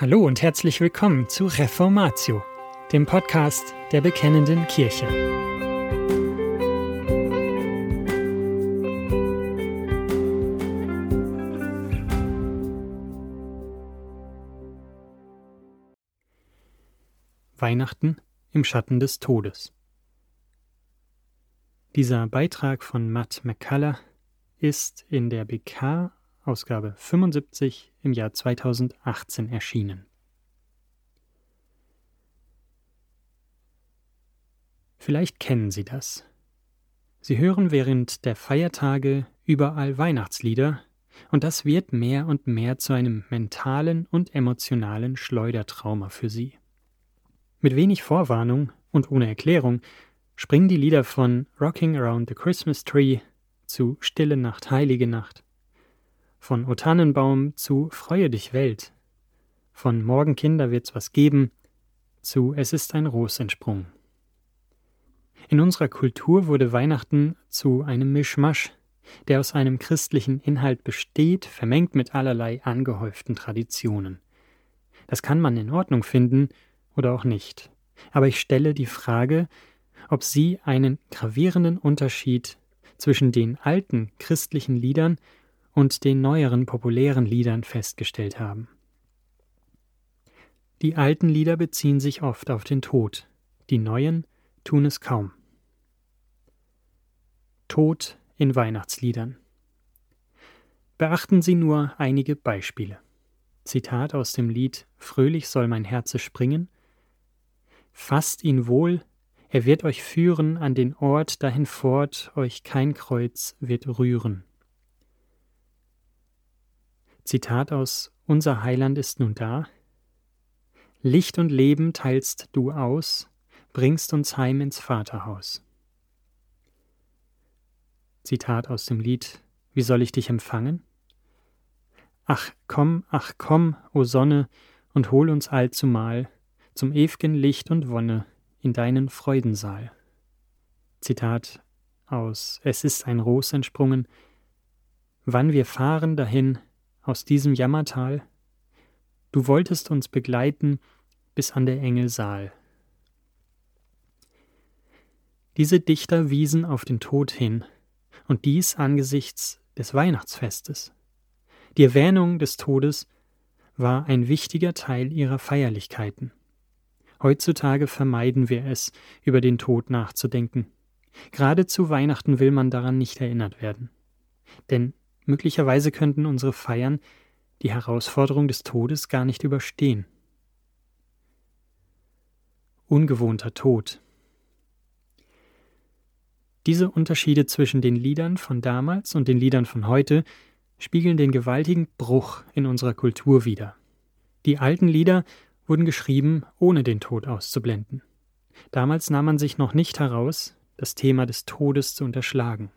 Hallo und herzlich willkommen zu Reformatio, dem Podcast der Bekennenden Kirche. Weihnachten im Schatten des Todes. Dieser Beitrag von Matt McCullough ist in der BK Ausgabe 75 im Jahr 2018 erschienen. Vielleicht kennen Sie das. Sie hören während der Feiertage überall Weihnachtslieder, und das wird mehr und mehr zu einem mentalen und emotionalen Schleudertrauma für Sie. Mit wenig Vorwarnung und ohne Erklärung springen die Lieder von Rocking Around the Christmas Tree zu Stille Nacht, Heilige Nacht, von O Tannenbaum zu Freue dich Welt. Von Morgen Kinder wird's was geben zu Es ist ein Ros entsprungen. In unserer Kultur wurde Weihnachten zu einem Mischmasch, der aus einem christlichen Inhalt besteht, vermengt mit allerlei angehäuften Traditionen. Das kann man in Ordnung finden oder auch nicht. Aber ich stelle die Frage, ob Sie einen gravierenden Unterschied zwischen den alten christlichen Liedern und den neueren populären Liedern festgestellt haben. Die alten Lieder beziehen sich oft auf den Tod, die neuen tun es kaum. Tod in Weihnachtsliedern. Beachten Sie nur einige Beispiele. Zitat aus dem Lied Fröhlich soll mein Herze springen. Fasst ihn wohl, er wird euch führen an den Ort dahin fort, euch kein Kreuz wird rühren. Zitat aus Unser Heiland ist nun da. Licht und Leben teilst du aus, bringst uns heim ins Vaterhaus. Zitat aus dem Lied Wie soll ich dich empfangen? Ach komm, ach komm, o Sonne, und hol uns allzumal zum ew'gen Licht und Wonne in deinen Freudensaal. Zitat aus Es ist ein Ros entsprungen, wann wir fahren dahin, aus diesem Jammertal? Du wolltest uns begleiten bis an der Engel Saal. Diese Dichter wiesen auf den Tod hin, und dies angesichts des Weihnachtsfestes. Die Erwähnung des Todes war ein wichtiger Teil ihrer Feierlichkeiten. Heutzutage vermeiden wir es, über den Tod nachzudenken. Gerade zu Weihnachten will man daran nicht erinnert werden. Denn Möglicherweise könnten unsere Feiern die Herausforderung des Todes gar nicht überstehen. Ungewohnter Tod. Diese Unterschiede zwischen den Liedern von damals und den Liedern von heute spiegeln den gewaltigen Bruch in unserer Kultur wider. Die alten Lieder wurden geschrieben, ohne den Tod auszublenden. Damals nahm man sich noch nicht heraus, das Thema des Todes zu unterschlagen.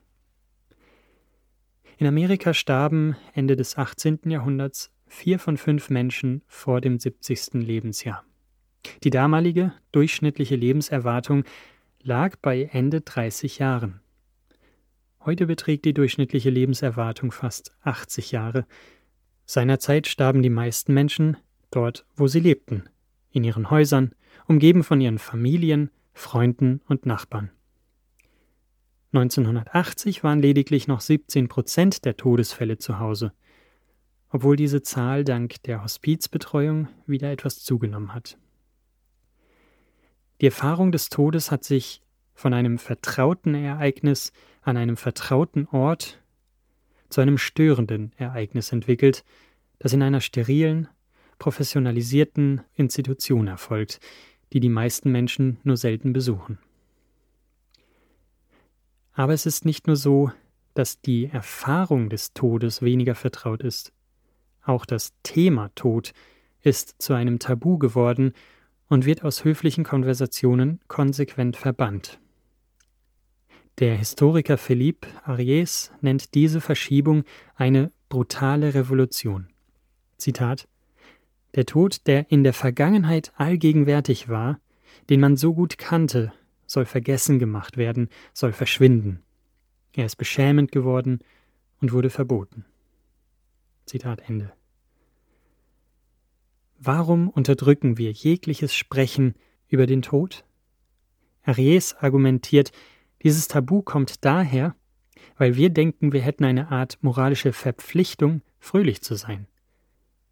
In Amerika starben Ende des 18. Jahrhunderts vier von fünf Menschen vor dem 70. Lebensjahr. Die damalige durchschnittliche Lebenserwartung lag bei Ende 30 Jahren. Heute beträgt die durchschnittliche Lebenserwartung fast 80 Jahre. Seinerzeit starben die meisten Menschen dort, wo sie lebten, in ihren Häusern, umgeben von ihren Familien, Freunden und Nachbarn. 1980 waren lediglich noch 17 Prozent der Todesfälle zu Hause, obwohl diese Zahl dank der Hospizbetreuung wieder etwas zugenommen hat. Die Erfahrung des Todes hat sich von einem vertrauten Ereignis an einem vertrauten Ort zu einem störenden Ereignis entwickelt, das in einer sterilen, professionalisierten Institution erfolgt, die die meisten Menschen nur selten besuchen. Aber es ist nicht nur so, dass die Erfahrung des Todes weniger vertraut ist. Auch das Thema Tod ist zu einem Tabu geworden und wird aus höflichen Konversationen konsequent verbannt. Der Historiker Philippe Ariès nennt diese Verschiebung eine brutale Revolution. Zitat Der Tod, der in der Vergangenheit allgegenwärtig war, den man so gut kannte soll vergessen gemacht werden, soll verschwinden. Er ist beschämend geworden und wurde verboten. Zitat Ende. Warum unterdrücken wir jegliches Sprechen über den Tod? Aries argumentiert, dieses Tabu kommt daher, weil wir denken, wir hätten eine Art moralische Verpflichtung, fröhlich zu sein.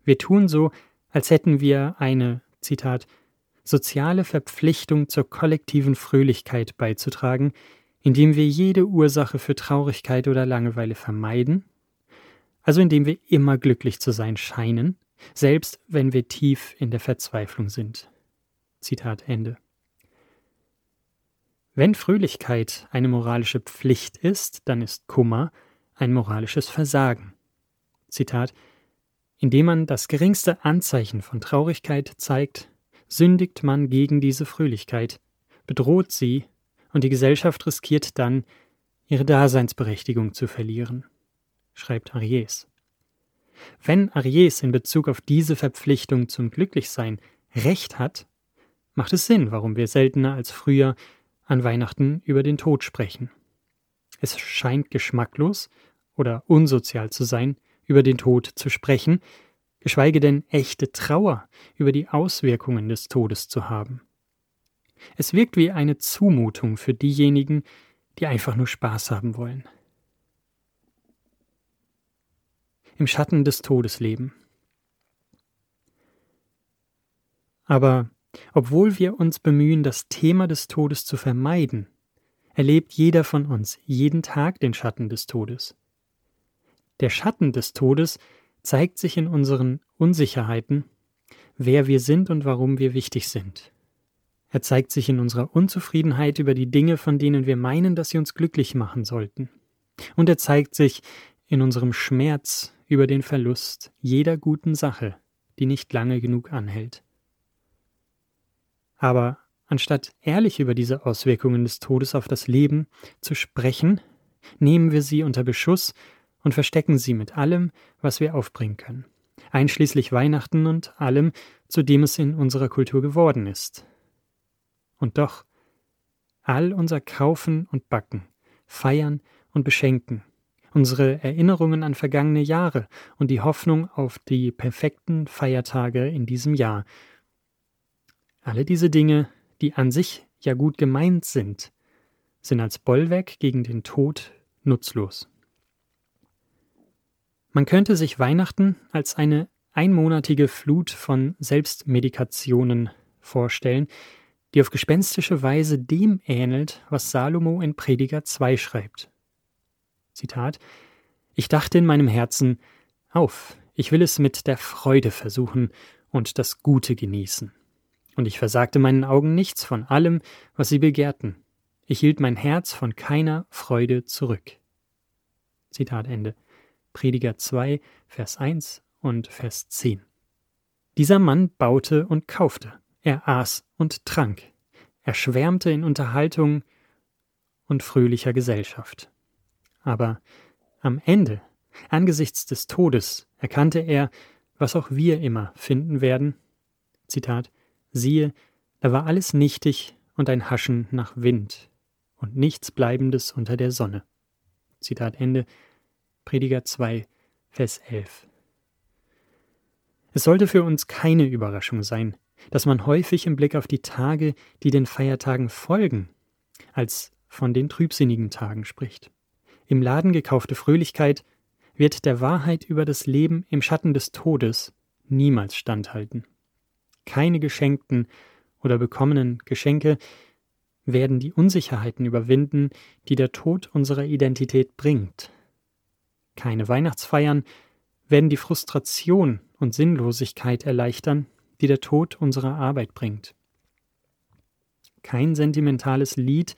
Wir tun so, als hätten wir eine, Zitat, soziale Verpflichtung zur kollektiven Fröhlichkeit beizutragen, indem wir jede Ursache für Traurigkeit oder Langeweile vermeiden, also indem wir immer glücklich zu sein scheinen, selbst wenn wir tief in der Verzweiflung sind. Zitat Ende. Wenn Fröhlichkeit eine moralische Pflicht ist, dann ist Kummer ein moralisches Versagen. Zitat Indem man das geringste Anzeichen von Traurigkeit zeigt, sündigt man gegen diese Fröhlichkeit, bedroht sie, und die Gesellschaft riskiert dann, ihre Daseinsberechtigung zu verlieren, schreibt Aries. Wenn Aries in Bezug auf diese Verpflichtung zum Glücklichsein Recht hat, macht es Sinn, warum wir seltener als früher an Weihnachten über den Tod sprechen. Es scheint geschmacklos oder unsozial zu sein, über den Tod zu sprechen, geschweige denn echte Trauer über die Auswirkungen des Todes zu haben. Es wirkt wie eine Zumutung für diejenigen, die einfach nur Spaß haben wollen. Im Schatten des Todes leben. Aber obwohl wir uns bemühen, das Thema des Todes zu vermeiden, erlebt jeder von uns jeden Tag den Schatten des Todes. Der Schatten des Todes zeigt sich in unseren Unsicherheiten, wer wir sind und warum wir wichtig sind. Er zeigt sich in unserer Unzufriedenheit über die Dinge, von denen wir meinen, dass sie uns glücklich machen sollten. Und er zeigt sich in unserem Schmerz über den Verlust jeder guten Sache, die nicht lange genug anhält. Aber anstatt ehrlich über diese Auswirkungen des Todes auf das Leben zu sprechen, nehmen wir sie unter Beschuss und verstecken sie mit allem, was wir aufbringen können, einschließlich Weihnachten und allem, zu dem es in unserer Kultur geworden ist. Und doch, all unser Kaufen und Backen, Feiern und Beschenken, unsere Erinnerungen an vergangene Jahre und die Hoffnung auf die perfekten Feiertage in diesem Jahr, alle diese Dinge, die an sich ja gut gemeint sind, sind als Bollwerk gegen den Tod nutzlos. Man könnte sich Weihnachten als eine einmonatige Flut von Selbstmedikationen vorstellen, die auf gespenstische Weise dem ähnelt, was Salomo in Prediger 2 schreibt. Zitat Ich dachte in meinem Herzen, auf, ich will es mit der Freude versuchen und das Gute genießen. Und ich versagte meinen Augen nichts von allem, was sie begehrten. Ich hielt mein Herz von keiner Freude zurück. Zitat Ende. Prediger 2, Vers 1 und Vers 10. Dieser Mann baute und kaufte, er aß und trank, er schwärmte in Unterhaltung und fröhlicher Gesellschaft. Aber am Ende, angesichts des Todes, erkannte er, was auch wir immer finden werden. Zitat, siehe, da war alles nichtig und ein Haschen nach Wind und nichts Bleibendes unter der Sonne. Zitat Ende, Prediger 2, Vers 11. Es sollte für uns keine Überraschung sein, dass man häufig im Blick auf die Tage, die den Feiertagen folgen, als von den trübsinnigen Tagen spricht. Im Laden gekaufte Fröhlichkeit wird der Wahrheit über das Leben im Schatten des Todes niemals standhalten. Keine geschenkten oder bekommenen Geschenke werden die Unsicherheiten überwinden, die der Tod unserer Identität bringt keine Weihnachtsfeiern werden die Frustration und Sinnlosigkeit erleichtern, die der Tod unserer Arbeit bringt. Kein sentimentales Lied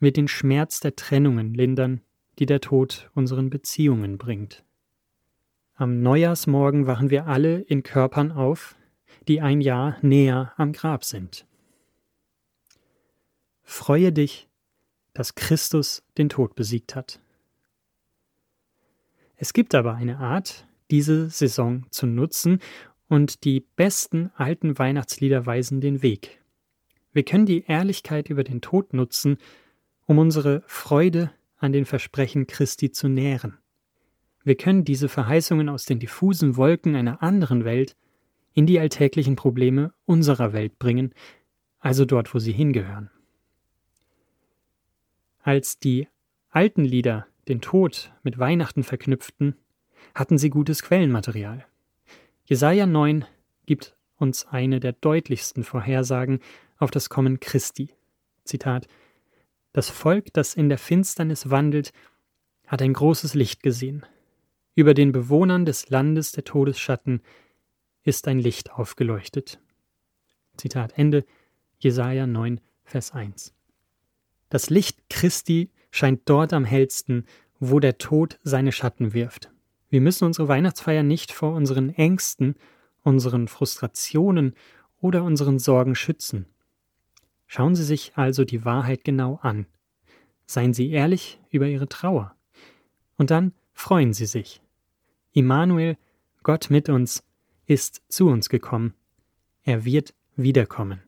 wird den Schmerz der Trennungen lindern, die der Tod unseren Beziehungen bringt. Am Neujahrsmorgen wachen wir alle in Körpern auf, die ein Jahr näher am Grab sind. Freue dich, dass Christus den Tod besiegt hat. Es gibt aber eine Art, diese Saison zu nutzen, und die besten alten Weihnachtslieder weisen den Weg. Wir können die Ehrlichkeit über den Tod nutzen, um unsere Freude an den Versprechen Christi zu nähren. Wir können diese Verheißungen aus den diffusen Wolken einer anderen Welt in die alltäglichen Probleme unserer Welt bringen, also dort, wo sie hingehören. Als die alten Lieder den Tod mit Weihnachten verknüpften, hatten sie gutes Quellenmaterial. Jesaja 9 gibt uns eine der deutlichsten Vorhersagen auf das Kommen Christi. Zitat: Das Volk, das in der Finsternis wandelt, hat ein großes Licht gesehen. Über den Bewohnern des Landes der Todesschatten ist ein Licht aufgeleuchtet. Zitat Ende, Jesaja 9, Vers 1. Das Licht Christi scheint dort am hellsten, wo der Tod seine Schatten wirft. Wir müssen unsere Weihnachtsfeier nicht vor unseren Ängsten, unseren Frustrationen oder unseren Sorgen schützen. Schauen Sie sich also die Wahrheit genau an. Seien Sie ehrlich über Ihre Trauer. Und dann freuen Sie sich. Immanuel, Gott mit uns, ist zu uns gekommen. Er wird wiederkommen.